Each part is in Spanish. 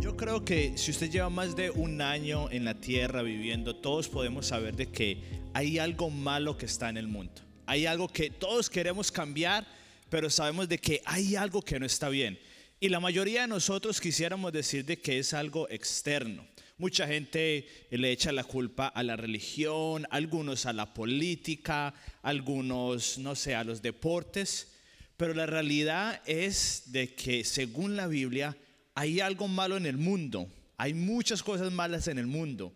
Yo creo que si usted lleva más de un año en la tierra viviendo, todos podemos saber de que hay algo malo que está en el mundo. Hay algo que todos queremos cambiar, pero sabemos de que hay algo que no está bien. Y la mayoría de nosotros quisiéramos decir de que es algo externo. Mucha gente le echa la culpa a la religión, algunos a la política, algunos, no sé, a los deportes. Pero la realidad es de que según la Biblia hay algo malo en el mundo. Hay muchas cosas malas en el mundo,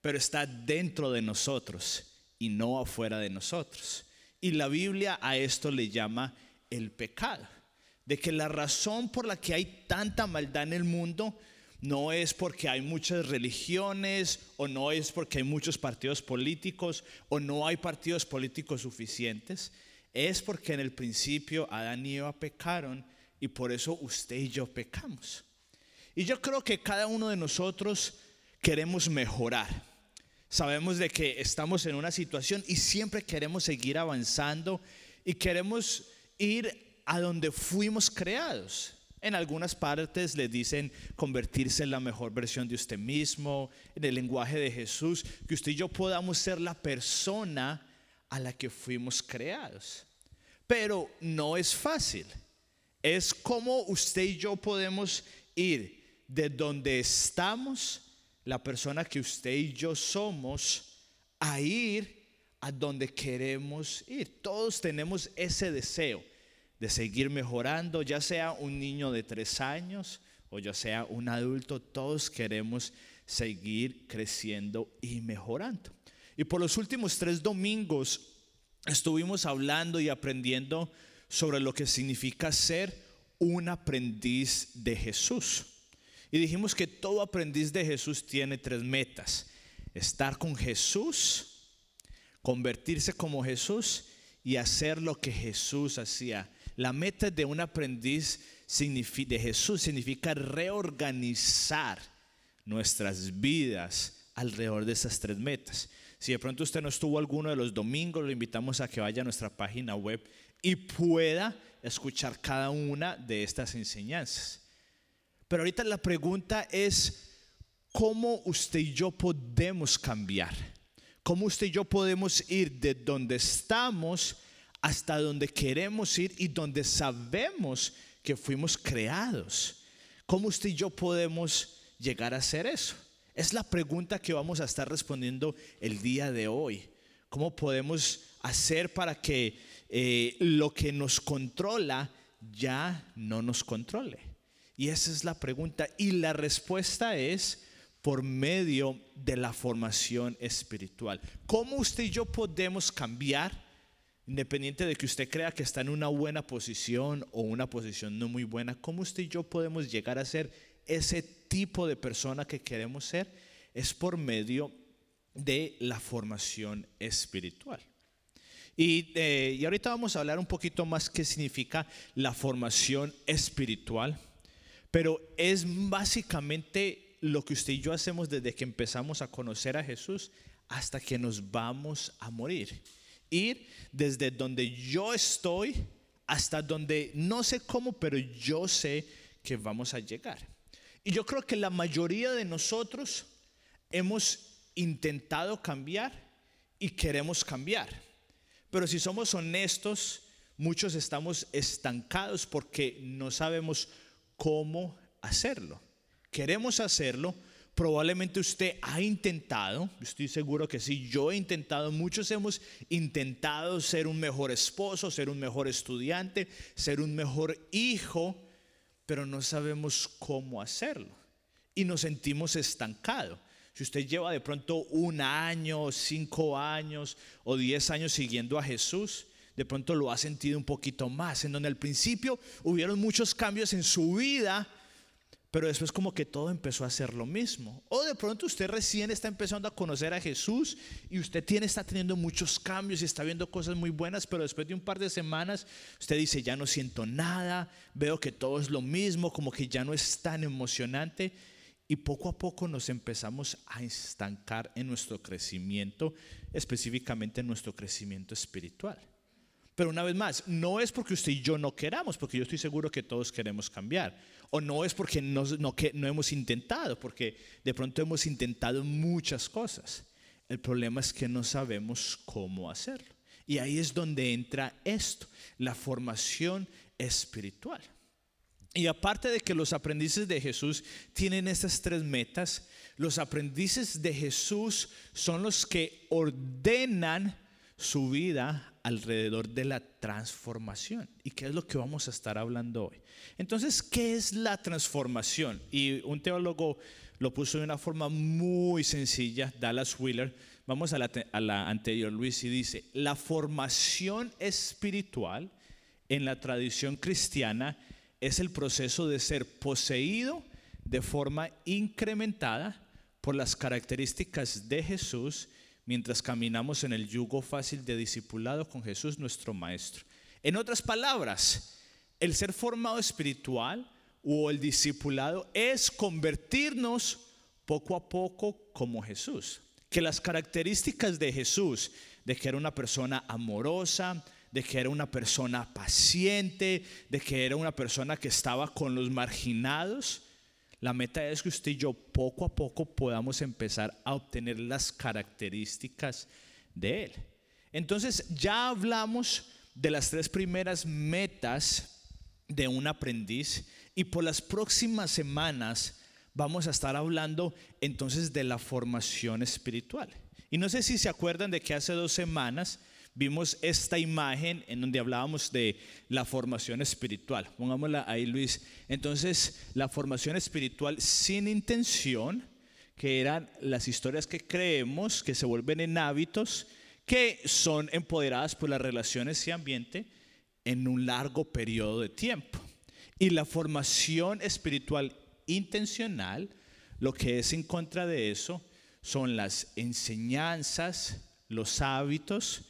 pero está dentro de nosotros y no afuera de nosotros. Y la Biblia a esto le llama el pecado. De que la razón por la que hay tanta maldad en el mundo no es porque hay muchas religiones o no es porque hay muchos partidos políticos o no hay partidos políticos suficientes. Es porque en el principio Adán y Eva pecaron y por eso usted y yo pecamos. Y yo creo que cada uno de nosotros queremos mejorar. Sabemos de que estamos en una situación y siempre queremos seguir avanzando y queremos ir a donde fuimos creados. En algunas partes le dicen convertirse en la mejor versión de usted mismo, en el lenguaje de Jesús, que usted y yo podamos ser la persona a la que fuimos creados. Pero no es fácil. Es como usted y yo podemos ir de donde estamos, la persona que usted y yo somos, a ir a donde queremos ir. Todos tenemos ese deseo de seguir mejorando, ya sea un niño de tres años o ya sea un adulto, todos queremos seguir creciendo y mejorando. Y por los últimos tres domingos estuvimos hablando y aprendiendo sobre lo que significa ser un aprendiz de Jesús. Y dijimos que todo aprendiz de Jesús tiene tres metas. Estar con Jesús, convertirse como Jesús y hacer lo que Jesús hacía. La meta de un aprendiz de Jesús significa reorganizar nuestras vidas alrededor de esas tres metas. Si de pronto usted no estuvo alguno de los domingos, lo invitamos a que vaya a nuestra página web y pueda escuchar cada una de estas enseñanzas. Pero ahorita la pregunta es, ¿cómo usted y yo podemos cambiar? ¿Cómo usted y yo podemos ir de donde estamos hasta donde queremos ir y donde sabemos que fuimos creados. ¿Cómo usted y yo podemos llegar a hacer eso? Es la pregunta que vamos a estar respondiendo el día de hoy. ¿Cómo podemos hacer para que eh, lo que nos controla ya no nos controle? Y esa es la pregunta. Y la respuesta es por medio de la formación espiritual. ¿Cómo usted y yo podemos cambiar? Independiente de que usted crea que está en una buena posición o una posición no muy buena, ¿cómo usted y yo podemos llegar a ser ese tipo de persona que queremos ser? Es por medio de la formación espiritual. Y, eh, y ahorita vamos a hablar un poquito más qué significa la formación espiritual, pero es básicamente lo que usted y yo hacemos desde que empezamos a conocer a Jesús hasta que nos vamos a morir ir desde donde yo estoy hasta donde no sé cómo, pero yo sé que vamos a llegar. Y yo creo que la mayoría de nosotros hemos intentado cambiar y queremos cambiar. Pero si somos honestos, muchos estamos estancados porque no sabemos cómo hacerlo. Queremos hacerlo, Probablemente usted ha intentado, estoy seguro que sí, yo he intentado, muchos hemos intentado ser un mejor esposo, ser un mejor estudiante, ser un mejor hijo, pero no sabemos cómo hacerlo y nos sentimos estancados. Si usted lleva de pronto un año, cinco años o diez años siguiendo a Jesús, de pronto lo ha sentido un poquito más, en donde al principio hubieron muchos cambios en su vida, pero después como que todo empezó a ser lo mismo. O de pronto usted recién está empezando a conocer a Jesús y usted tiene, está teniendo muchos cambios y está viendo cosas muy buenas, pero después de un par de semanas usted dice, ya no siento nada, veo que todo es lo mismo, como que ya no es tan emocionante. Y poco a poco nos empezamos a estancar en nuestro crecimiento, específicamente en nuestro crecimiento espiritual. Pero una vez más, no es porque usted y yo no queramos, porque yo estoy seguro que todos queremos cambiar. O no es porque no, no, que, no hemos intentado, porque de pronto hemos intentado muchas cosas. El problema es que no sabemos cómo hacerlo. Y ahí es donde entra esto, la formación espiritual. Y aparte de que los aprendices de Jesús tienen estas tres metas, los aprendices de Jesús son los que ordenan su vida alrededor de la transformación. ¿Y qué es lo que vamos a estar hablando hoy? Entonces, ¿qué es la transformación? Y un teólogo lo puso de una forma muy sencilla, Dallas Wheeler. Vamos a la, anterior, Luis, y dice, la formación espiritual en la tradición cristiana es el proceso de ser poseído de forma incrementada por las características de Jesús mientras caminamos en el yugo fácil de discipulado con Jesús nuestro Maestro. En otras palabras, el ser formado espiritual o el discipulado es convertirnos poco a poco como Jesús. Que las características de Jesús, de que era una persona amorosa, de que era una persona paciente, de que era una persona que estaba con los marginados, la meta es que usted y yo poco a poco podamos empezar a obtener las características de Él. Entonces ya hablamos de las tres primeras metas de un aprendiz y por las próximas semanas vamos a estar hablando entonces de la formación espiritual. Y no sé si se acuerdan de que hace dos semanas vimos esta imagen en donde hablábamos de la formación espiritual. Pongámosla ahí, Luis. Entonces, la formación espiritual sin intención, que eran las historias que creemos, que se vuelven en hábitos, que son empoderadas por las relaciones y ambiente en un largo periodo de tiempo. Y la formación espiritual intencional, lo que es en contra de eso, son las enseñanzas, los hábitos,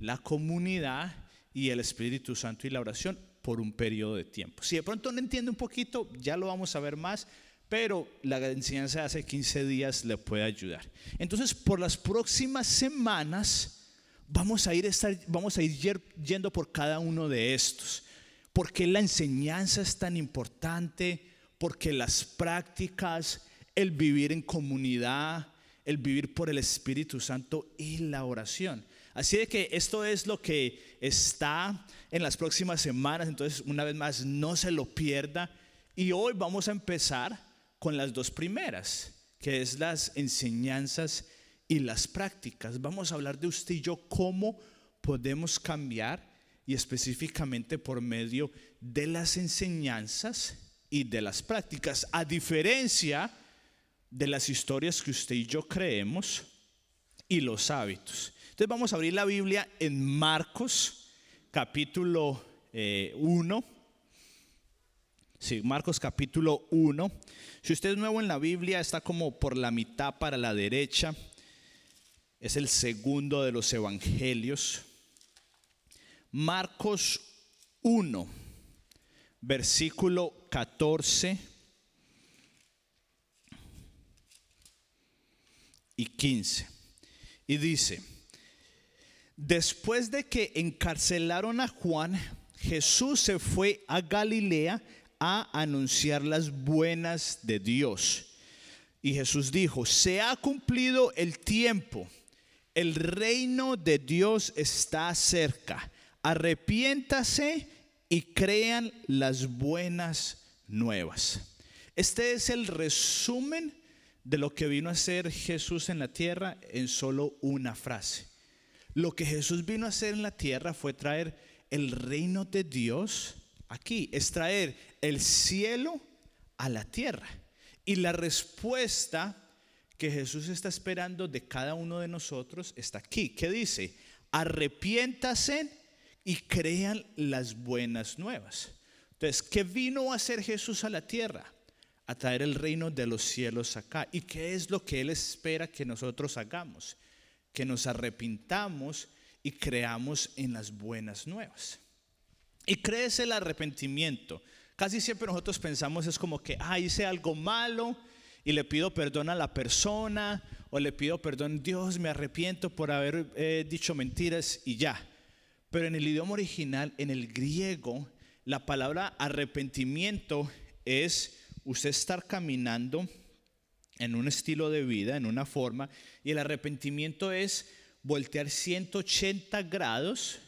la comunidad y el Espíritu Santo y la oración por un periodo de tiempo. Si de pronto no entiende un poquito, ya lo vamos a ver más, pero la enseñanza de hace 15 días le puede ayudar. Entonces, por las próximas semanas vamos a ir, estar, vamos a ir yendo por cada uno de estos. porque la enseñanza es tan importante? Porque las prácticas, el vivir en comunidad, el vivir por el Espíritu Santo y la oración. Así de que esto es lo que está en las próximas semanas, entonces una vez más no se lo pierda. Y hoy vamos a empezar con las dos primeras, que es las enseñanzas y las prácticas. Vamos a hablar de usted y yo cómo podemos cambiar y específicamente por medio de las enseñanzas y de las prácticas, a diferencia de las historias que usted y yo creemos y los hábitos. Entonces vamos a abrir la Biblia en Marcos capítulo 1. Eh, Marcos capítulo 1. Si usted es nuevo en la Biblia, está como por la mitad para la derecha. Es el segundo de los evangelios. Marcos 1, versículo 14 y 15. Y dice, Después de que encarcelaron a Juan, Jesús se fue a Galilea a anunciar las buenas de Dios. Y Jesús dijo, se ha cumplido el tiempo, el reino de Dios está cerca, arrepiéntase y crean las buenas nuevas. Este es el resumen de lo que vino a hacer Jesús en la tierra en solo una frase. Lo que Jesús vino a hacer en la tierra fue traer el reino de Dios aquí, es traer el cielo a la tierra. Y la respuesta que Jesús está esperando de cada uno de nosotros está aquí. ¿Qué dice? Arrepiéntase y crean las buenas nuevas. Entonces, ¿qué vino a hacer Jesús a la tierra? A traer el reino de los cielos acá. ¿Y qué es lo que Él espera que nosotros hagamos? Que nos arrepintamos y creamos en las buenas nuevas. Y crece el arrepentimiento. Casi siempre nosotros pensamos es como que, ah, hice algo malo y le pido perdón a la persona o le pido perdón, Dios, me arrepiento por haber eh, dicho mentiras y ya. Pero en el idioma original, en el griego, la palabra arrepentimiento es usted estar caminando en un estilo de vida, en una forma, y el arrepentimiento es voltear 180 grados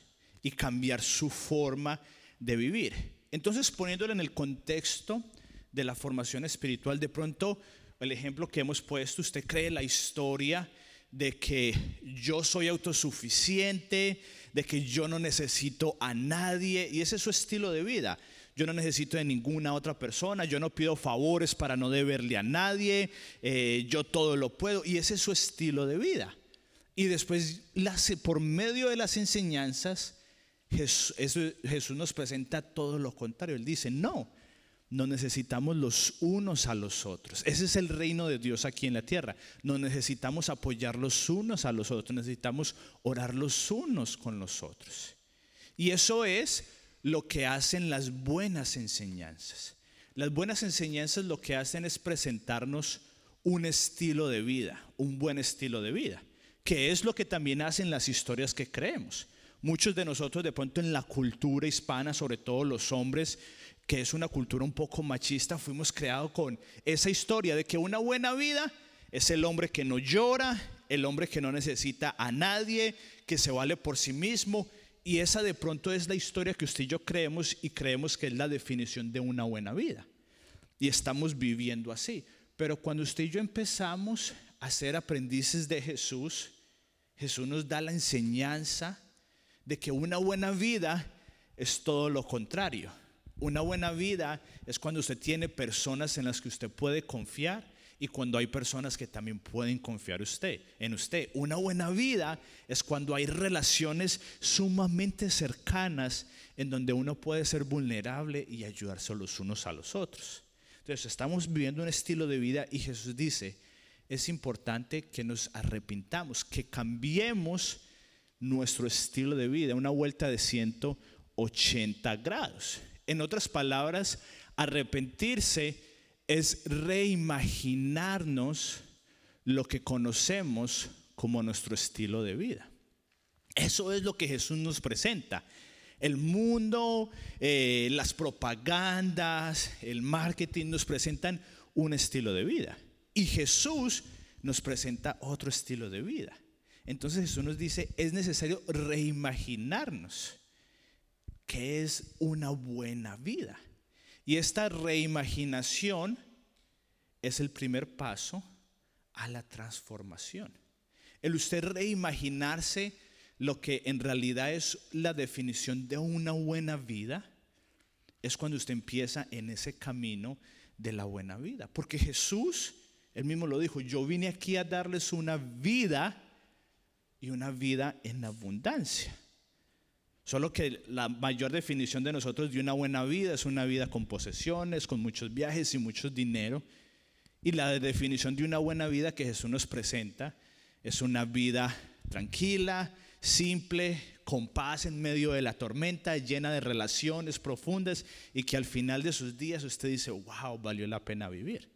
y cambiar su forma de vivir. Entonces, poniéndolo en el contexto de la formación espiritual, de pronto el ejemplo que hemos puesto, usted cree la historia de que yo soy autosuficiente, de que yo no necesito a nadie, y ese es su estilo de vida. Yo no necesito de ninguna otra persona, yo no pido favores para no deberle a nadie, eh, yo todo lo puedo, y ese es su estilo de vida. Y después, por medio de las enseñanzas, Jesús, Jesús nos presenta todo lo contrario. Él dice, no, nos necesitamos los unos a los otros. Ese es el reino de Dios aquí en la tierra. Nos necesitamos apoyar los unos a los otros. Necesitamos orar los unos con los otros. Y eso es lo que hacen las buenas enseñanzas. Las buenas enseñanzas lo que hacen es presentarnos un estilo de vida, un buen estilo de vida, que es lo que también hacen las historias que creemos. Muchos de nosotros de pronto en la cultura hispana, sobre todo los hombres, que es una cultura un poco machista, fuimos creados con esa historia de que una buena vida es el hombre que no llora, el hombre que no necesita a nadie, que se vale por sí mismo. Y esa de pronto es la historia que usted y yo creemos y creemos que es la definición de una buena vida. Y estamos viviendo así. Pero cuando usted y yo empezamos a ser aprendices de Jesús, Jesús nos da la enseñanza de que una buena vida es todo lo contrario. Una buena vida es cuando usted tiene personas en las que usted puede confiar y cuando hay personas que también pueden confiar usted, en usted. Una buena vida es cuando hay relaciones sumamente cercanas en donde uno puede ser vulnerable y ayudarse los unos a los otros. Entonces estamos viviendo un estilo de vida y Jesús dice, es importante que nos arrepintamos, que cambiemos nuestro estilo de vida, una vuelta de 180 grados. En otras palabras, arrepentirse es reimaginarnos lo que conocemos como nuestro estilo de vida. Eso es lo que Jesús nos presenta. El mundo, eh, las propagandas, el marketing nos presentan un estilo de vida. Y Jesús nos presenta otro estilo de vida. Entonces Jesús nos dice, es necesario reimaginarnos que es una buena vida. Y esta reimaginación es el primer paso a la transformación. El usted reimaginarse lo que en realidad es la definición de una buena vida, es cuando usted empieza en ese camino de la buena vida. Porque Jesús, él mismo lo dijo, yo vine aquí a darles una vida y una vida en abundancia. Solo que la mayor definición de nosotros de una buena vida es una vida con posesiones, con muchos viajes y mucho dinero. Y la definición de una buena vida que Jesús nos presenta es una vida tranquila, simple, con paz en medio de la tormenta, llena de relaciones profundas y que al final de sus días usted dice, wow, valió la pena vivir.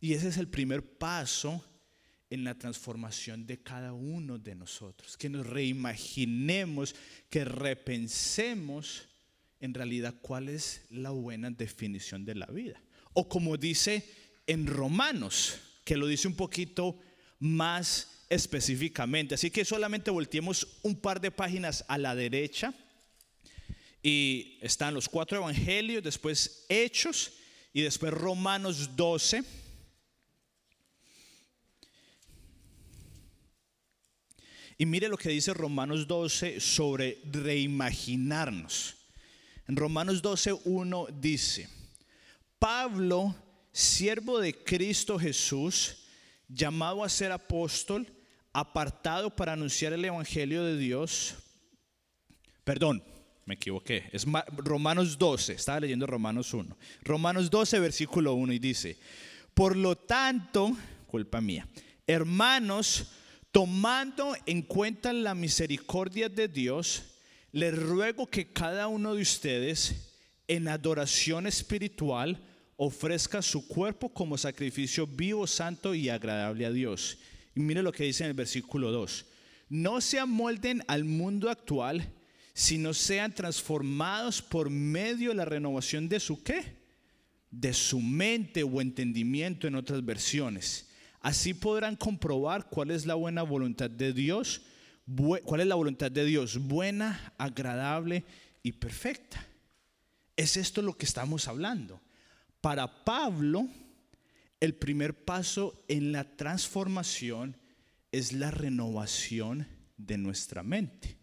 Y ese es el primer paso en la transformación de cada uno de nosotros, que nos reimaginemos, que repensemos en realidad cuál es la buena definición de la vida. O como dice en Romanos, que lo dice un poquito más específicamente. Así que solamente volteemos un par de páginas a la derecha y están los cuatro evangelios, después Hechos y después Romanos 12 Y mire lo que dice Romanos 12 sobre reimaginarnos. En Romanos 12, 1 dice, Pablo, siervo de Cristo Jesús, llamado a ser apóstol, apartado para anunciar el Evangelio de Dios. Perdón, me equivoqué. Es Romanos 12, estaba leyendo Romanos 1. Romanos 12, versículo 1 y dice, por lo tanto, culpa mía, hermanos, Tomando en cuenta la misericordia de Dios, les ruego que cada uno de ustedes en adoración espiritual ofrezca su cuerpo como sacrificio vivo, santo y agradable a Dios. Y mire lo que dice en el versículo 2. No se amolden al mundo actual, sino sean transformados por medio de la renovación de su qué? De su mente o entendimiento en otras versiones. Así podrán comprobar cuál es la buena voluntad de Dios, cuál es la voluntad de Dios, buena, agradable y perfecta. Es esto lo que estamos hablando. Para Pablo, el primer paso en la transformación es la renovación de nuestra mente.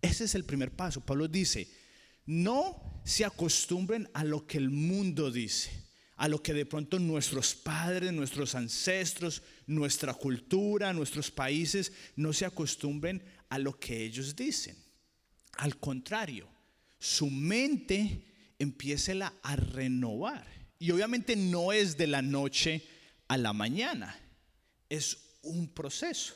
Ese es el primer paso. Pablo dice, no se acostumbren a lo que el mundo dice, a lo que de pronto nuestros padres, nuestros ancestros, nuestra cultura, nuestros países no se acostumbren a lo que ellos dicen. Al contrario, su mente empiece a renovar. Y obviamente no es de la noche a la mañana, es un proceso.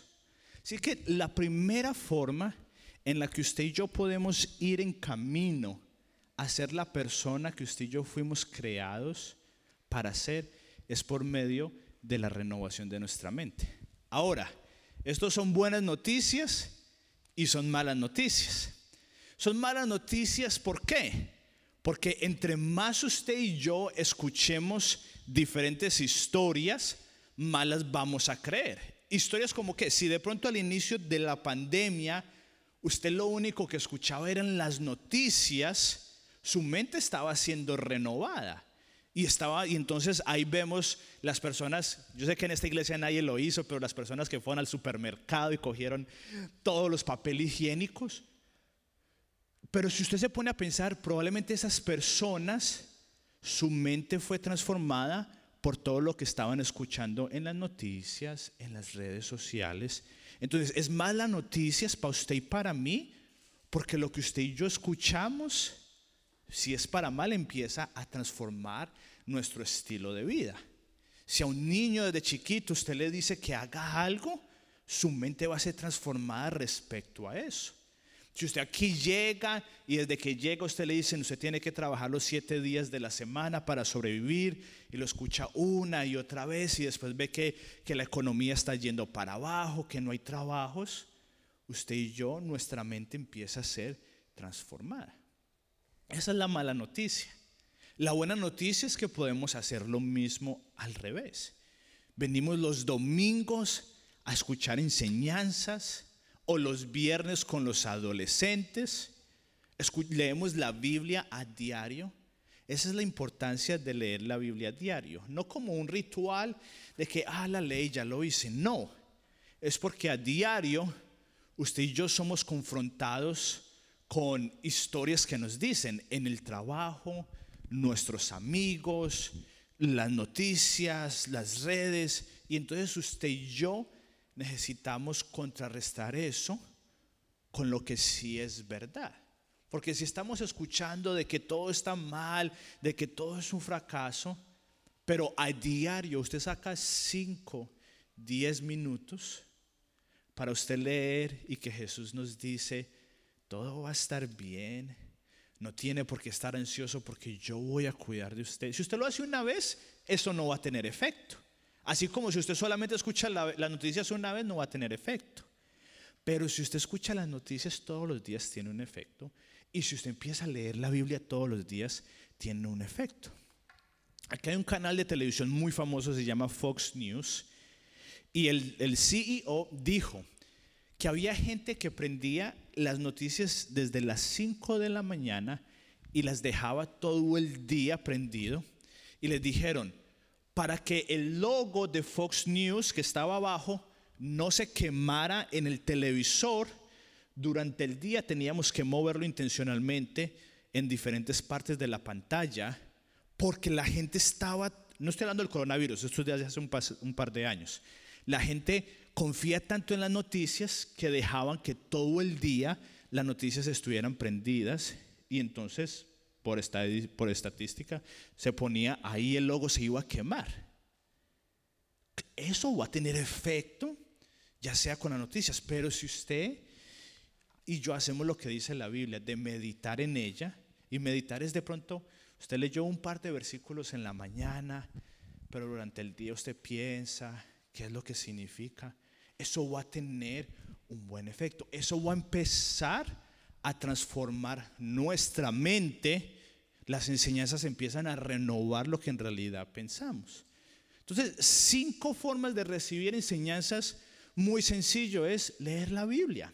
Así que la primera forma en la que usted y yo podemos ir en camino a ser la persona que usted y yo fuimos creados para ser es por medio de la renovación de nuestra mente. Ahora, estos son buenas noticias y son malas noticias. Son malas noticias, ¿por qué? Porque entre más usted y yo escuchemos diferentes historias, malas vamos a creer. Historias como que si de pronto al inicio de la pandemia usted lo único que escuchaba eran las noticias, su mente estaba siendo renovada. Y estaba, y entonces ahí vemos las personas, yo sé que en esta iglesia nadie lo hizo, pero las personas que fueron al supermercado y cogieron todos los papeles higiénicos. Pero si usted se pone a pensar, probablemente esas personas, su mente fue transformada por todo lo que estaban escuchando en las noticias, en las redes sociales. Entonces, es más las noticias para usted y para mí, porque lo que usted y yo escuchamos, si es para mal, empieza a transformar nuestro estilo de vida. Si a un niño desde chiquito usted le dice que haga algo, su mente va a ser transformada respecto a eso. Si usted aquí llega y desde que llega usted le dicen, usted tiene que trabajar los siete días de la semana para sobrevivir y lo escucha una y otra vez y después ve que, que la economía está yendo para abajo, que no hay trabajos, usted y yo, nuestra mente empieza a ser transformada. Esa es la mala noticia. La buena noticia es que podemos hacer lo mismo al revés. Venimos los domingos a escuchar enseñanzas o los viernes con los adolescentes. Leemos la Biblia a diario. Esa es la importancia de leer la Biblia a diario. No como un ritual de que, ah, la ley ya lo hice. No. Es porque a diario usted y yo somos confrontados con historias que nos dicen en el trabajo, nuestros amigos, las noticias, las redes. Y entonces usted y yo necesitamos contrarrestar eso con lo que sí es verdad. Porque si estamos escuchando de que todo está mal, de que todo es un fracaso, pero a diario usted saca 5, 10 minutos para usted leer y que Jesús nos dice, todo va a estar bien, no tiene por qué estar ansioso porque yo voy a cuidar de usted. Si usted lo hace una vez, eso no va a tener efecto. Así como si usted solamente escucha las noticias una vez, no va a tener efecto. Pero si usted escucha las noticias todos los días, tiene un efecto. Y si usted empieza a leer la Biblia todos los días, tiene un efecto. Aquí hay un canal de televisión muy famoso, se llama Fox News. Y el, el CEO dijo que había gente que prendía las noticias desde las 5 de la mañana y las dejaba todo el día prendido. Y les dijeron, para que el logo de Fox News que estaba abajo no se quemara en el televisor. Durante el día teníamos que moverlo intencionalmente en diferentes partes de la pantalla porque la gente estaba, no estoy hablando del coronavirus, esto es de hace un, un par de años, la gente confía tanto en las noticias que dejaban que todo el día las noticias estuvieran prendidas y entonces por, por estadística, se ponía ahí el logo se iba a quemar. Eso va a tener efecto, ya sea con las noticias, pero si usted y yo hacemos lo que dice la Biblia, de meditar en ella, y meditar es de pronto, usted leyó un par de versículos en la mañana, pero durante el día usted piensa qué es lo que significa, eso va a tener un buen efecto, eso va a empezar a transformar nuestra mente, las enseñanzas empiezan a renovar lo que en realidad pensamos. Entonces, cinco formas de recibir enseñanzas muy sencillo es leer la Biblia.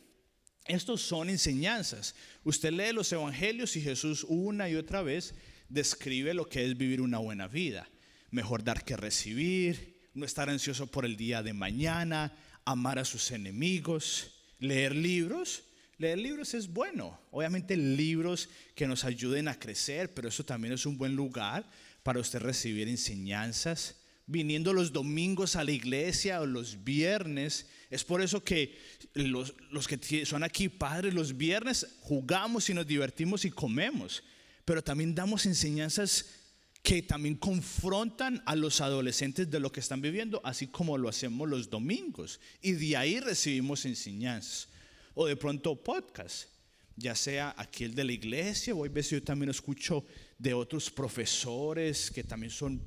Estos son enseñanzas. Usted lee los evangelios y Jesús una y otra vez describe lo que es vivir una buena vida. Mejor dar que recibir, no estar ansioso por el día de mañana, amar a sus enemigos, leer libros. Leer libros es bueno. Obviamente libros que nos ayuden a crecer, pero eso también es un buen lugar para usted recibir enseñanzas. Viniendo los domingos a la iglesia o los viernes. Es por eso que los, los que son aquí padres, los viernes jugamos y nos divertimos y comemos. Pero también damos enseñanzas que también confrontan a los adolescentes de lo que están viviendo, así como lo hacemos los domingos. Y de ahí recibimos enseñanzas. O de pronto podcast, ya sea aquí el de la iglesia, o a veces yo también escucho de otros profesores que también son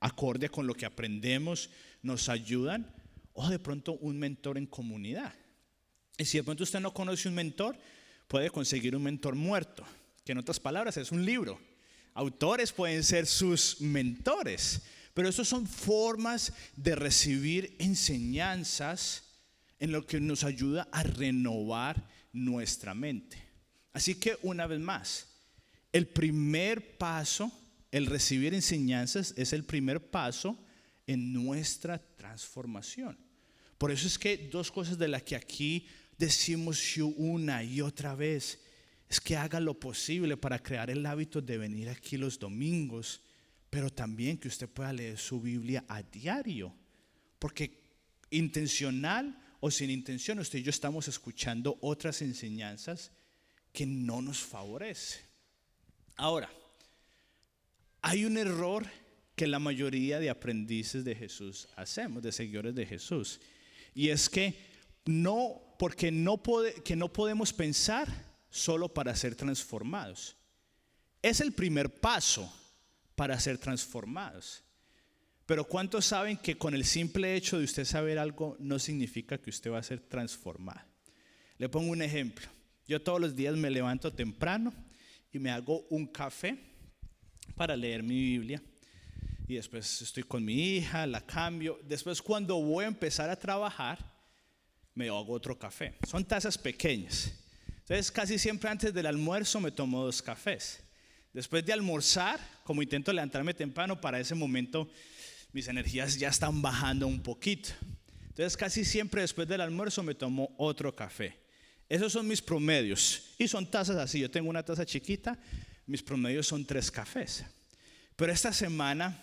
acorde con lo que aprendemos, nos ayudan. O de pronto un mentor en comunidad. Y si de pronto usted no conoce un mentor, puede conseguir un mentor muerto, que en otras palabras es un libro Autores pueden ser sus mentores, pero eso son formas de recibir enseñanzas en lo que nos ayuda a renovar nuestra mente. Así que una vez más, el primer paso, el recibir enseñanzas, es el primer paso en nuestra transformación. Por eso es que dos cosas de las que aquí decimos una y otra vez es que haga lo posible para crear el hábito de venir aquí los domingos, pero también que usted pueda leer su Biblia a diario, porque intencional o sin intención, usted y yo estamos escuchando otras enseñanzas que no nos favorece. Ahora, hay un error que la mayoría de aprendices de Jesús hacemos, de seguidores de Jesús, y es que no, porque no, que no podemos pensar solo para ser transformados. Es el primer paso para ser transformados. Pero ¿cuántos saben que con el simple hecho de usted saber algo no significa que usted va a ser transformado? Le pongo un ejemplo. Yo todos los días me levanto temprano y me hago un café para leer mi Biblia. Y después estoy con mi hija, la cambio. Después cuando voy a empezar a trabajar, me hago otro café. Son tazas pequeñas. Entonces casi siempre antes del almuerzo me tomo dos cafés. Después de almorzar, como intento levantarme temprano, para ese momento mis energías ya están bajando un poquito. Entonces casi siempre después del almuerzo me tomo otro café. Esos son mis promedios. Y son tazas así. Yo tengo una taza chiquita, mis promedios son tres cafés. Pero esta semana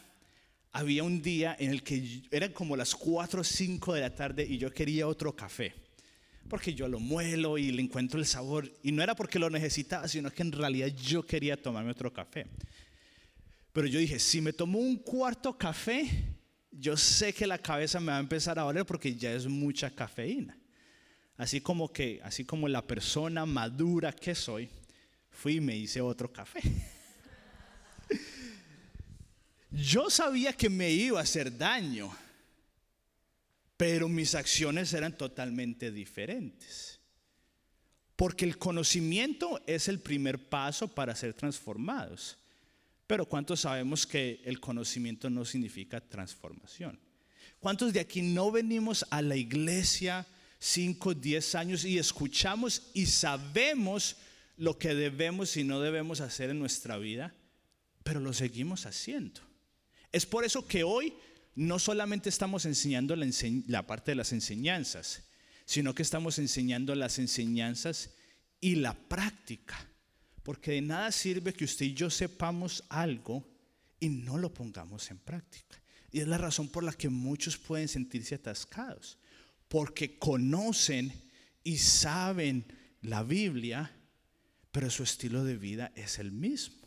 había un día en el que eran como las 4 o 5 de la tarde y yo quería otro café porque yo lo muelo y le encuentro el sabor. Y no era porque lo necesitaba, sino que en realidad yo quería tomarme otro café. Pero yo dije, si me tomo un cuarto café, yo sé que la cabeza me va a empezar a doler porque ya es mucha cafeína. Así como que, así como la persona madura que soy, fui y me hice otro café. Yo sabía que me iba a hacer daño pero mis acciones eran totalmente diferentes. Porque el conocimiento es el primer paso para ser transformados. Pero ¿cuántos sabemos que el conocimiento no significa transformación? ¿Cuántos de aquí no venimos a la iglesia 5, 10 años y escuchamos y sabemos lo que debemos y no debemos hacer en nuestra vida, pero lo seguimos haciendo? Es por eso que hoy no solamente estamos enseñando la, parte de las enseñanzas, sino que estamos enseñando las enseñanzas y la práctica. Porque de nada sirve que usted y yo sepamos algo y no lo pongamos en práctica. Y es la razón por la que muchos pueden sentirse atascados. Porque conocen y saben la Biblia, pero su estilo de vida es el mismo.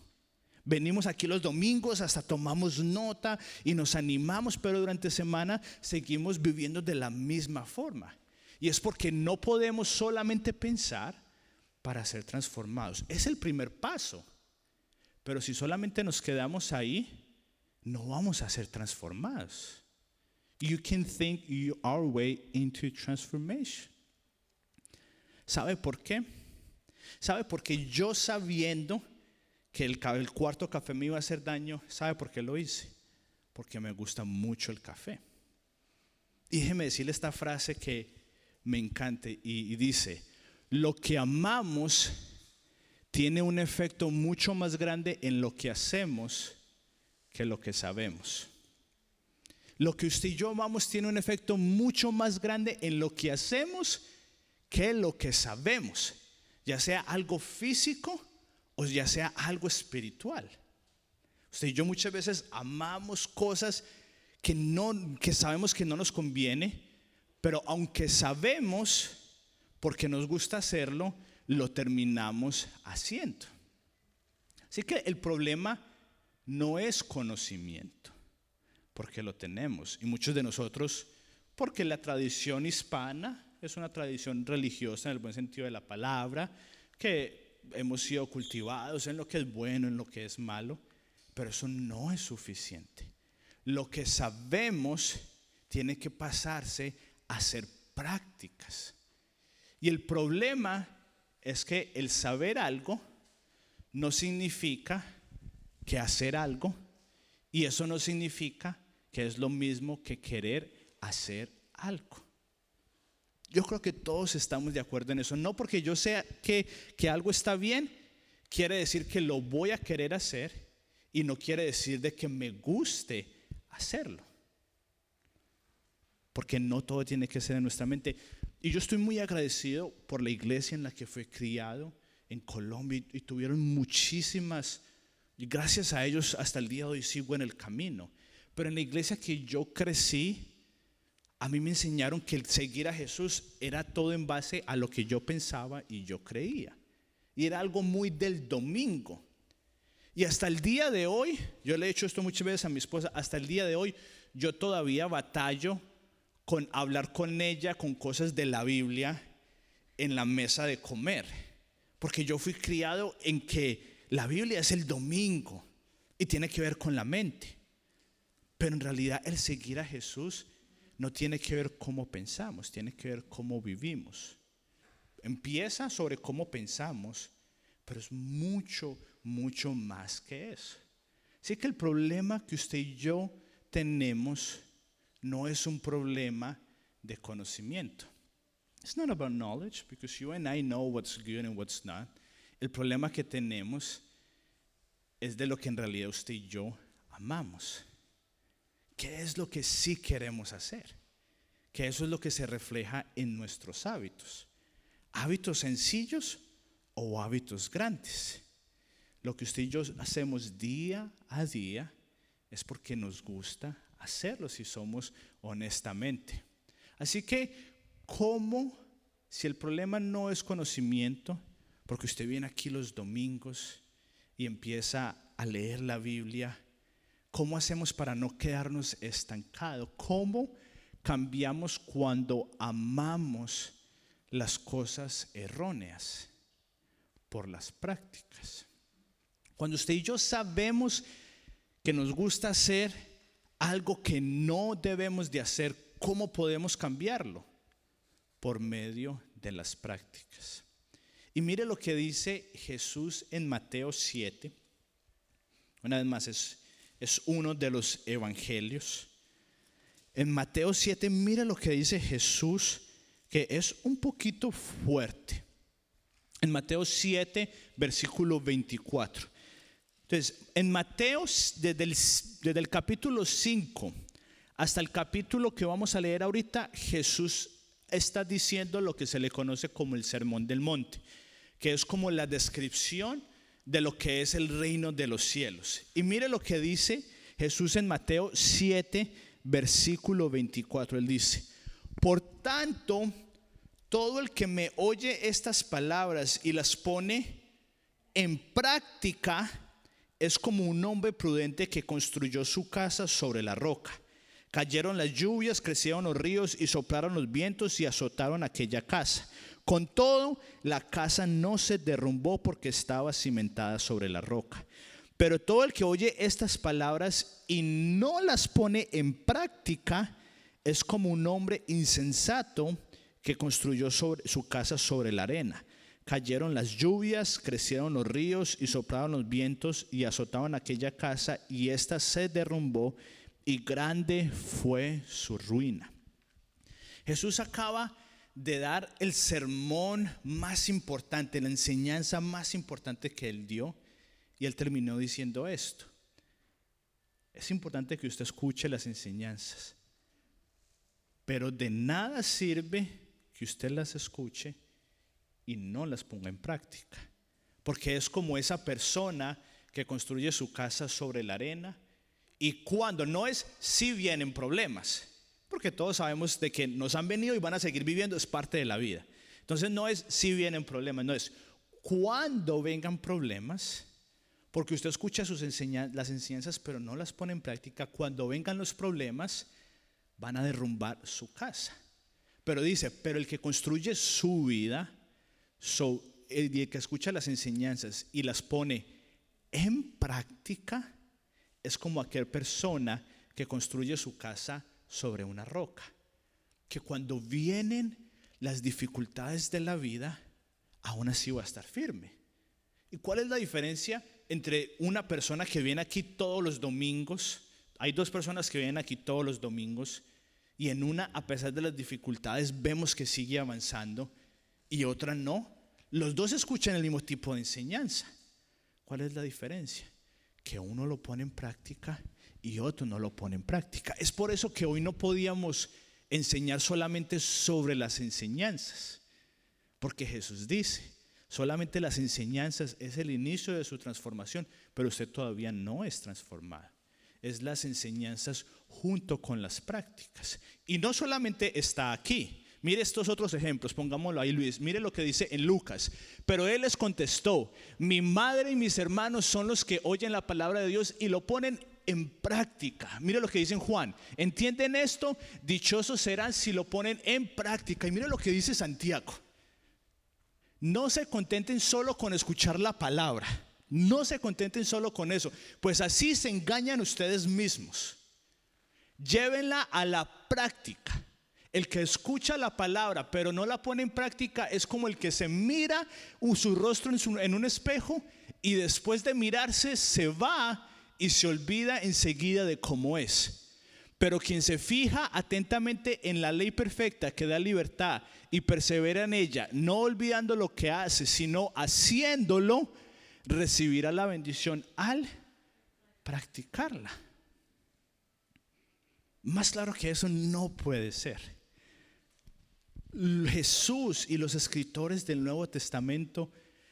Venimos aquí los domingos, hasta tomamos nota y nos animamos, pero durante semana seguimos viviendo de la misma forma. Y es porque no podemos solamente pensar para ser transformados. Es el primer paso. Pero si solamente nos quedamos ahí, no vamos a ser transformados. You can think your way into transformation. ¿Sabe por qué? ¿Sabe? Porque yo sabiendo que el, cuarto café me iba a hacer daño, ¿sabe por qué lo hice? Porque me gusta mucho el café. Y déjeme decirle esta frase que me encanta y, y dice, lo que amamos tiene un efecto mucho más grande en lo que hacemos que lo que sabemos. Lo que usted y yo amamos tiene un efecto mucho más grande en lo que hacemos que lo que sabemos, ya sea algo físico o ya sea algo espiritual. Usted y yo muchas veces amamos cosas que, no, que sabemos que no nos conviene, pero aunque sabemos, porque nos gusta hacerlo, lo terminamos haciendo. Así que el problema no es conocimiento, porque lo tenemos. Y muchos de nosotros, porque la tradición hispana es una tradición religiosa en el buen sentido de la palabra, que hemos sido cultivados en lo que es bueno, en lo que es malo, pero eso no es suficiente. Lo que sabemos tiene que pasarse a ser prácticas. Y el problema es que el saber algo no significa que hacer algo y eso no significa que es lo mismo que querer hacer algo. Yo creo que todos estamos de acuerdo en eso. No porque yo sea que, que algo está bien, quiere decir que lo voy a querer hacer y no quiere decir de que me guste hacerlo. Porque no todo tiene que ser en nuestra mente. Y yo estoy muy agradecido por la iglesia en la que fui criado en Colombia y tuvieron muchísimas, y gracias a ellos hasta el día de hoy sigo en el camino. Pero en la iglesia que yo crecí, a mí me enseñaron que el seguir a Jesús era todo en base a lo que yo pensaba y yo creía. Y era algo muy del domingo. Y hasta el día de hoy, yo le he hecho esto muchas veces a mi esposa, hasta el día de hoy yo todavía batallo con hablar con ella con cosas de la Biblia en la mesa de comer. Porque yo fui criado en que la Biblia es el domingo y tiene que ver con la mente. Pero en realidad el seguir a Jesús no tiene que ver cómo pensamos, tiene que ver cómo vivimos. Empieza sobre cómo pensamos, pero es mucho, mucho más que eso. Así que el problema que usted y yo tenemos no es un problema de conocimiento. It's not about knowledge because you and I know what's good and what's not. El problema que tenemos es de lo que en realidad usted y yo amamos. ¿Qué es lo que sí queremos hacer? Que eso es lo que se refleja en nuestros hábitos. Hábitos sencillos o hábitos grandes. Lo que usted y yo hacemos día a día es porque nos gusta hacerlo si somos honestamente. Así que, ¿cómo, si el problema no es conocimiento, porque usted viene aquí los domingos y empieza a leer la Biblia, ¿cómo hacemos para no quedarnos estancados? ¿Cómo cambiamos cuando amamos las cosas erróneas por las prácticas? Cuando usted y yo sabemos que nos gusta hacer algo que no debemos de hacer, ¿cómo podemos cambiarlo? Por medio de las prácticas. Y mire lo que dice Jesús en Mateo 7. Una vez más, es, es uno de los evangelios. En Mateo 7, mire lo que dice Jesús, que es un poquito fuerte. En Mateo 7, versículo 24. Entonces, en Mateo, desde el, capítulo 5 hasta el capítulo que vamos a leer ahorita, Jesús está diciendo lo que se le conoce como el Sermón del Monte, que es como la descripción de lo que es el reino de los cielos. Y mire lo que dice Jesús en Mateo 7, versículo 24. Él dice, por tanto, todo el que me oye estas palabras y las pone en práctica, es como un hombre prudente que construyó su casa sobre la roca. Cayeron las lluvias, crecieron los ríos y soplaron los vientos y azotaron aquella casa. Con todo, la casa no se derrumbó porque estaba cimentada sobre la roca. Pero todo el que oye estas palabras y no las pone en práctica es como un hombre insensato que construyó sobre, su casa sobre la arena. cayeron las lluvias, crecieron los ríos y soplaron los vientos y azotaban aquella casa y ésta se derrumbó y grande fue su ruina. Jesús acaba de dar el sermón más importante, la enseñanza más importante que él dio y él terminó diciendo esto. Es importante que usted escuche las enseñanzas, pero de nada sirve que usted las escuche y no las ponga en práctica. Porque es como esa persona que construye su casa sobre la arena y cuando no es si vienen problemas, porque todos sabemos de que nos han venido y van a seguir viviendo, es parte de la vida. Entonces no es si vienen problemas, no es cuando vengan problemas, porque usted escucha sus las enseñanzas pero no las pone en práctica, cuando vengan los problemas van a derrumbar su casa. Pero dice, pero el que construye su vida, el que escucha las enseñanzas y las pone en práctica es como aquella persona que construye su casa sobre una roca. Que cuando vienen las dificultades de la vida, aún así va a estar firme. ¿Y cuál es la diferencia entre una persona que viene aquí todos los domingos? Hay dos personas que vienen aquí todos los domingos y en una, a pesar de las dificultades, vemos que sigue avanzando y otra no. Los dos escuchan el mismo tipo de enseñanza. ¿Cuál es la diferencia? Que uno lo pone en práctica y otro no lo pone en práctica. Es por eso que hoy no podíamos enseñar solamente sobre las enseñanzas, porque Jesús dice, solamente las enseñanzas es el inicio de su transformación, pero usted todavía no es transformado. Es las enseñanzas junto con las prácticas. Y no solamente está aquí, Mire estos otros ejemplos, pongámoslo ahí Luis. Mire lo que dice en Lucas. Pero él les contestó, mi madre y mis hermanos son los que oyen la palabra de Dios y lo ponen en práctica. Mire lo que dice Juan. ¿Entienden esto? Dichosos serán si lo ponen en práctica. Y mire lo que dice Santiago. No se contenten solo con escuchar la palabra. No se contenten solo con eso. Pues así se engañan ustedes mismos. Llévenla a la práctica. El que escucha la palabra pero no la pone en práctica es como el que se mira su rostro en, un espejo y después de mirarse se va y se olvida enseguida de cómo es. Pero quien se fija atentamente en la ley perfecta que da libertad y persevera en ella, no olvidando lo que hace, sino haciéndolo, recibirá la bendición al practicarla. Más claro que eso no puede ser. Jesús y los escritores del Nuevo Testamento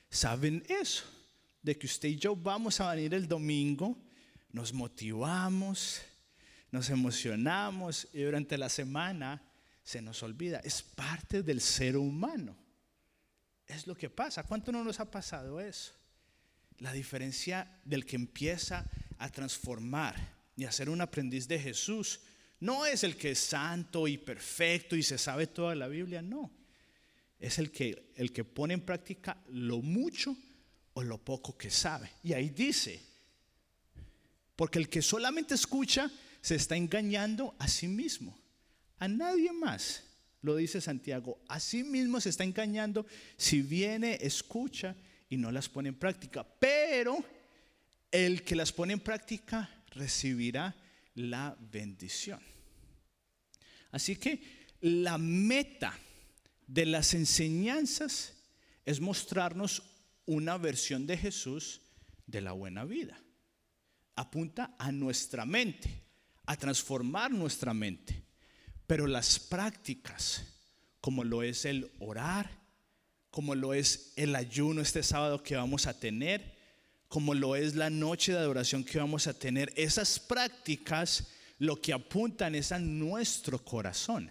saben eso, de que usted y yo vamos a venir el domingo, nos motivamos, nos emocionamos y durante la semana se nos olvida. Es parte del ser humano. Es lo que pasa. ¿Cuánto no nos ha pasado eso? La diferencia del que empieza a transformar y a ser un aprendiz de Jesús no es el que es santo y perfecto y se sabe toda la Biblia, no. Es el que, el que pone en práctica lo mucho o lo poco que sabe. Y ahí dice, porque el que solamente escucha se está engañando a sí mismo, a nadie más. Lo dice Santiago, a sí mismo se está engañando si viene, escucha y no las pone en práctica. Pero el que las pone en práctica recibirá la bendición. Así que la meta de las enseñanzas es mostrarnos una versión de Jesús de la buena vida. Apunta a nuestra mente, a transformar nuestra mente. Pero las prácticas, como lo es el orar, como lo es el ayuno este sábado que vamos a tener, como lo es la noche de adoración que vamos a tener, esas prácticas lo que apuntan es a nuestro corazón,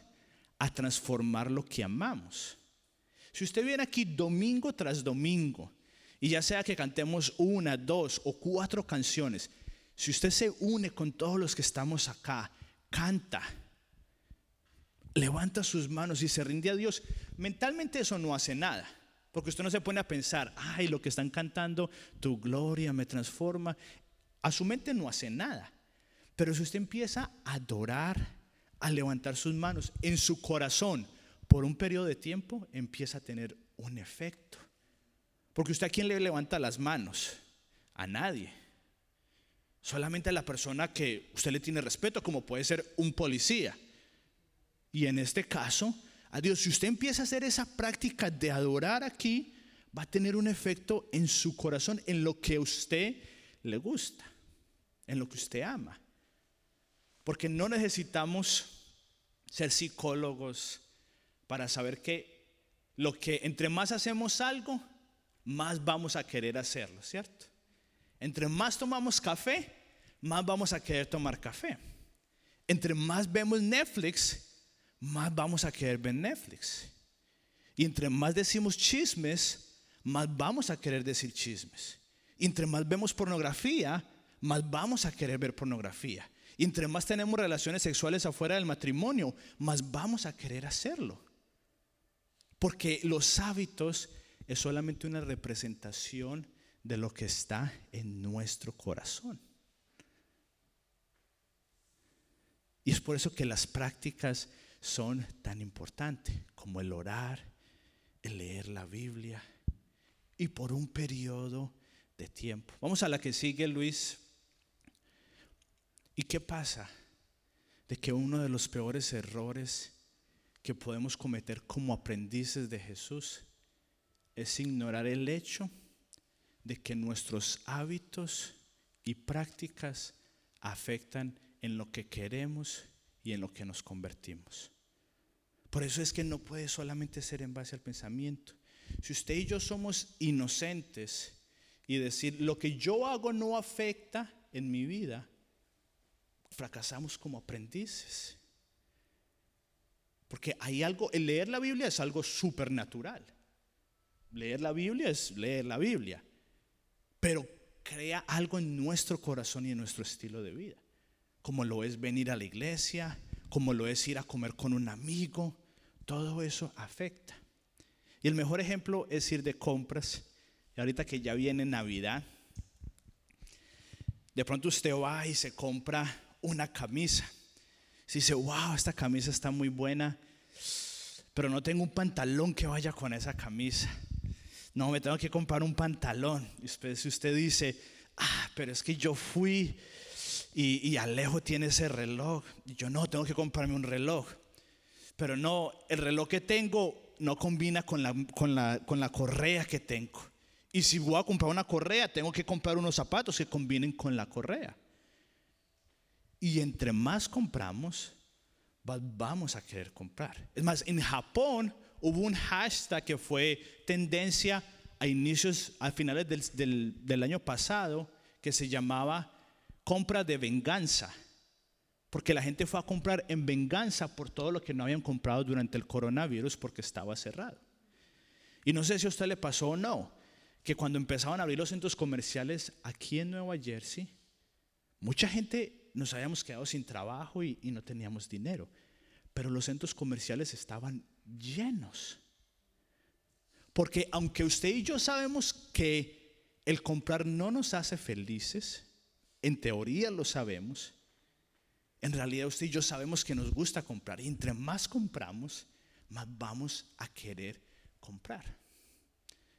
a transformar lo que amamos. Si usted viene aquí domingo tras domingo, y ya sea que cantemos una, dos o cuatro canciones, si usted se une con todos los que estamos acá, canta, levanta sus manos y se rinde a Dios, mentalmente eso no hace nada. Porque usted no se pone a pensar, ay, lo que están cantando, tu gloria me transforma. A su mente no hace nada. Pero si usted empieza a adorar, a levantar sus manos en su corazón por un periodo de tiempo, empieza a tener un efecto. Porque usted a quién le levanta las manos? A nadie. Solamente a la persona que usted le tiene respeto, como puede ser un policía. Y en este caso, a Dios, si usted empieza a hacer esa práctica de adorar aquí, va a tener un efecto en su corazón, en lo que a usted le gusta, en lo que usted ama. Porque no necesitamos ser psicólogos para saber que lo que entre más hacemos algo, más vamos a querer hacerlo, ¿cierto? Entre más tomamos café, más vamos a querer tomar café. Entre más vemos Netflix, más vamos a querer ver Netflix. Y entre más decimos chismes, más vamos a querer decir chismes. Entre más vemos pornografía, más vamos a querer ver pornografía. Entre más tenemos relaciones sexuales afuera del matrimonio, más vamos a querer hacerlo. Porque los hábitos es solamente una representación de lo que está en nuestro corazón. Y es por eso que las prácticas son tan importantes como el orar, el leer la Biblia y por un periodo de tiempo. Vamos a la que sigue Luis. ¿Y qué pasa? De que uno de los peores errores que podemos cometer como aprendices de Jesús es ignorar el hecho de que nuestros hábitos y prácticas afectan en lo que queremos y en lo que nos convertimos. Por eso es que no puede solamente ser en base al pensamiento. Si usted y yo somos inocentes y decir lo que yo hago no afecta en mi vida, fracasamos como aprendices. Porque hay algo, el leer la Biblia es algo supernatural. Leer la Biblia es leer la Biblia. Pero crea algo en nuestro corazón y en nuestro estilo de vida. Como lo es venir a la iglesia, como lo es ir a comer con un amigo. Todo eso afecta. Y el mejor ejemplo es ir de compras. Y ahorita que ya viene Navidad, de pronto usted va y se compra una camisa. Si dice, wow, esta camisa está muy buena, pero no tengo un pantalón que vaya con esa camisa. No, me tengo que comprar un pantalón. Y si usted dice, ah, pero es que yo fui y, y Alejo tiene ese reloj. Yo no, tengo que comprarme un reloj. Pero no, el reloj que tengo no combina con la, con, la, con la correa que tengo. Y si voy a comprar una correa, tengo que comprar unos zapatos que combinen con la correa. Y entre más compramos, vamos a querer comprar. Es más, en Japón hubo un hashtag que fue tendencia a inicios, a finales del, del año pasado, que se llamaba compra de venganza. Porque la gente fue a comprar en venganza por todo lo que no habían comprado durante el coronavirus porque estaba cerrado. Y no sé si a usted le pasó o no, que cuando empezaban a abrir los centros comerciales aquí en Nueva Jersey, mucha gente nos habíamos quedado sin trabajo y, y no teníamos dinero. Pero los centros comerciales estaban llenos. Porque aunque usted y yo sabemos que el comprar no nos hace felices, en teoría lo sabemos, en realidad usted y yo sabemos que nos gusta comprar y entre más compramos, más vamos a querer comprar.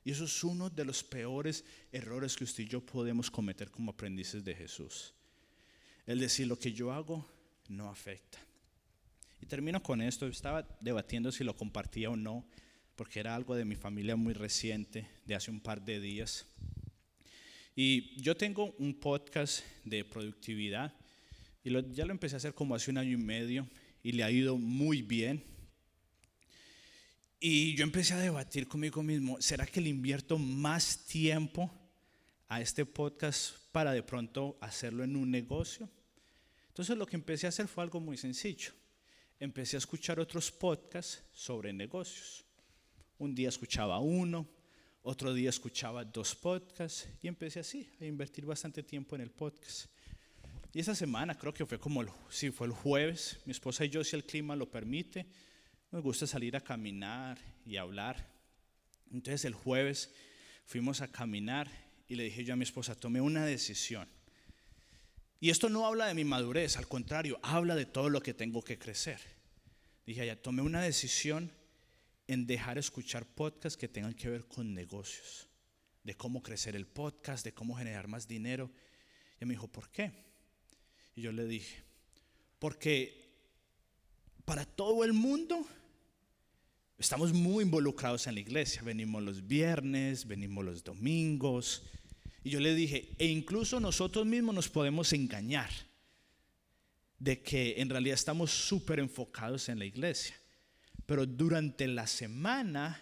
Y eso es uno de los peores errores que usted y yo podemos cometer como aprendices de Jesús. El decir lo que yo hago no afecta. Y termino con esto. Estaba debatiendo si lo compartía o no, porque era algo de mi familia muy reciente, de hace un par de días. Y yo tengo un podcast de productividad y ya lo empecé a hacer como hace un año y medio y le ha ido muy bien. Y yo empecé a debatir conmigo mismo, ¿será que le invierto más tiempo a este podcast para de pronto hacerlo en un negocio? Entonces lo que empecé a hacer fue algo muy sencillo. Empecé a escuchar otros podcasts sobre negocios. Un día escuchaba uno, otro día escuchaba dos podcasts y empecé así a invertir bastante tiempo en el podcast. Y esa semana, creo que fue como, si fue el jueves, mi esposa y yo, si el clima lo permite, nos gusta salir a caminar y hablar. Entonces el jueves fuimos a caminar y le dije yo a mi esposa, tomé una decisión. Y esto no habla de mi madurez, al contrario, habla de todo lo que tengo que crecer. Dije, ya tomé una decisión en dejar escuchar podcasts que tengan que ver con negocios. de cómo crecer el podcast, de cómo generar más dinero. Y me dijo, ¿por qué? Y yo le dije, porque para todo el mundo estamos muy involucrados en la iglesia. Venimos los viernes, venimos los domingos. Y yo le dije, e incluso nosotros mismos nos podemos engañar de que en realidad estamos súper enfocados en la iglesia. Pero durante la semana,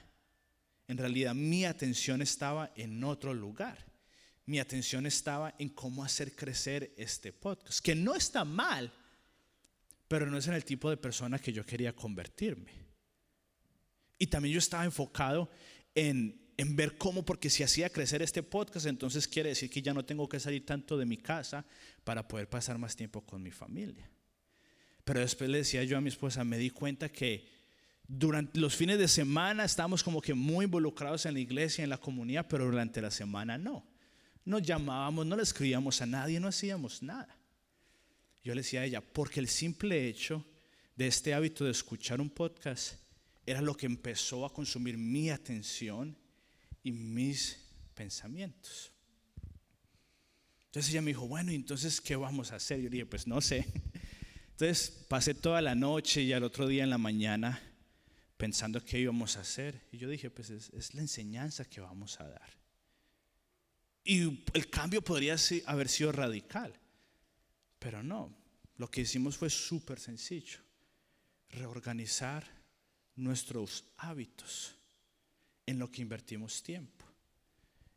en realidad mi atención estaba en otro lugar. Mi atención estaba en cómo hacer crecer este podcast, que no está mal, pero no es en el tipo de persona que yo quería convertirme. Y también yo estaba enfocado en, en ver cómo, porque si hacía crecer este podcast, entonces quiere decir que ya no tengo que salir tanto de mi casa para poder pasar más tiempo con mi familia. Pero después le decía yo a mi esposa, me di cuenta que durante los fines de semana estamos como que muy involucrados en la iglesia, en la comunidad, pero durante la semana no. No llamábamos, no le escribíamos a nadie, no hacíamos nada. Yo le decía a ella, porque el simple hecho de este hábito de escuchar un podcast era lo que empezó a consumir mi atención y mis pensamientos. Entonces ella me dijo, bueno, entonces, ¿qué vamos a hacer? Yo le dije, pues no sé. Entonces pasé toda la noche y al otro día en la mañana pensando qué íbamos a hacer. Y yo dije, pues es, la enseñanza que vamos a dar. Y el cambio podría haber sido radical, pero no. Lo que hicimos fue súper sencillo. Reorganizar nuestros hábitos en lo que invertimos tiempo.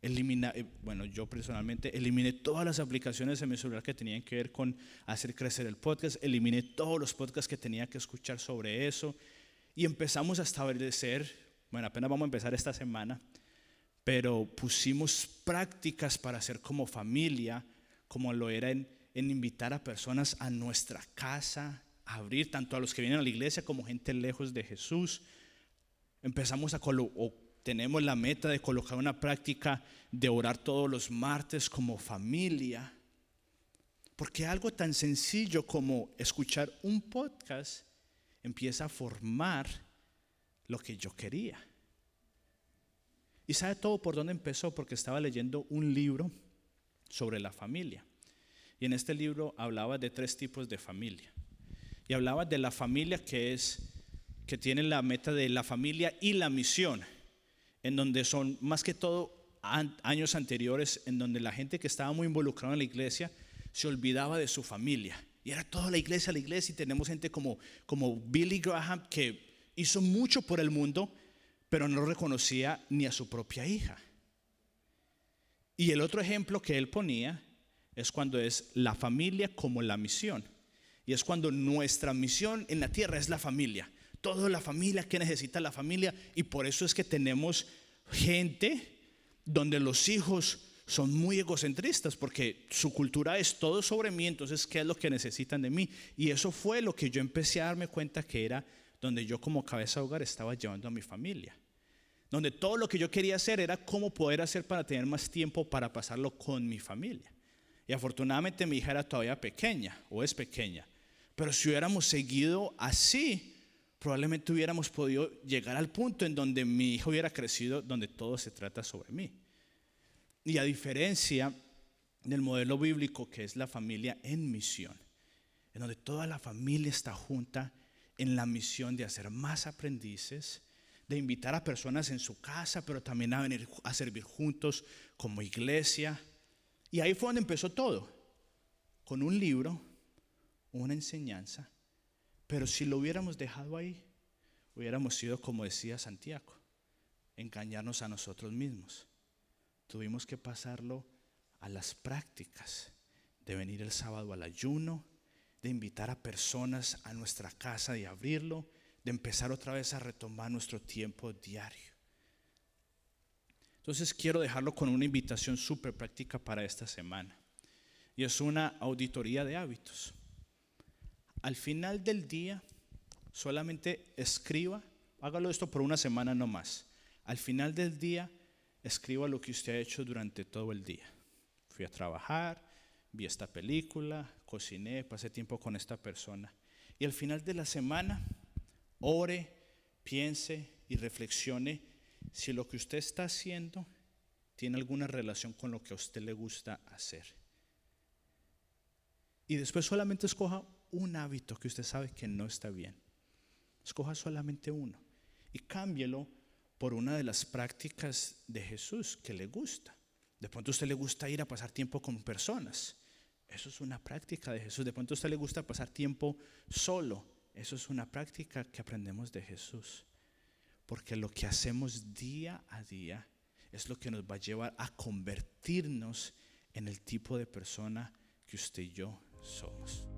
Elimina, eh, bueno, yo personalmente eliminé todas las aplicaciones en mi celular que tenían que ver con hacer crecer el podcast, eliminé todos los podcasts que tenía que escuchar sobre eso, y empezamos a establecer, bueno, apenas vamos a empezar esta semana, pero pusimos prácticas para hacer como familia, como lo era en, invitar a personas a nuestra casa, a abrir tanto a los que vienen a la iglesia como gente lejos de Jesús. Empezamos a o tenemos la meta de colocar una práctica de orar todos los martes como familia. Porque algo tan sencillo como escuchar un podcast empieza a formar lo que yo quería. Y sabe todo por dónde empezó, porque estaba leyendo un libro sobre la familia. Y en este libro hablaba de tres tipos de familia. Y hablaba de la familia que es que tiene la meta de la familia y la misión, en donde son más que todo años anteriores en donde la gente que estaba muy involucrada en la iglesia se olvidaba de su familia y era toda la iglesia, la iglesia, y tenemos gente como, como Billy Graham que hizo mucho por el mundo, pero no reconocía ni a su propia hija. Y el otro ejemplo que él ponía es cuando es la familia como la misión. Y es cuando nuestra misión en la tierra es la familia. Toda la familia que necesita la familia. Y por eso es que tenemos gente donde los hijos son muy egocentristas porque su cultura es todo sobre mí, entonces, ¿qué es lo que necesitan de mí? Y eso fue lo que yo empecé a darme cuenta que era donde yo como cabeza de hogar estaba llevando a mi familia. Donde todo lo que yo quería hacer era cómo poder hacer para tener más tiempo para pasarlo con mi familia. Y afortunadamente mi hija era todavía pequeña o es pequeña. Pero si hubiéramos seguido así, probablemente hubiéramos podido llegar al punto en donde mi hijo hubiera crecido, donde todo se trata sobre mí. Y a diferencia del modelo bíblico que es la familia en misión, en donde toda la familia está junta en la misión de hacer más aprendices, de invitar a personas en su casa, pero también a venir a servir juntos como iglesia. Y ahí fue donde empezó todo, con un libro, una enseñanza, pero si lo hubiéramos dejado ahí, hubiéramos sido, como decía Santiago, engañarnos a nosotros mismos tuvimos que pasarlo a las prácticas de venir el sábado al ayuno, de invitar a personas a nuestra casa y abrirlo, de empezar otra vez a retomar nuestro tiempo diario. Entonces quiero dejarlo con una invitación súper práctica para esta semana. Y es una auditoría de hábitos. Al final del día, solamente escriba, hágalo esto por una semana no más. Al final del día, escriba lo que usted ha hecho durante todo el día. Fui a trabajar, vi esta película, cociné, pasé tiempo con esta persona. Y al final de la semana, ore, piense y reflexione si lo que usted está haciendo tiene alguna relación con lo que a usted le gusta hacer. Y después solamente escoja un hábito que usted sabe que no está bien. Escoja solamente uno y cámbielo por una de las prácticas de Jesús que le gusta. De pronto a usted le gusta ir a pasar tiempo con personas. Eso es una práctica de Jesús. De pronto a usted le gusta pasar tiempo solo. Eso es una práctica que aprendemos de Jesús. Porque lo que hacemos día a día es lo que nos va a llevar a convertirnos en el tipo de persona que usted y yo somos.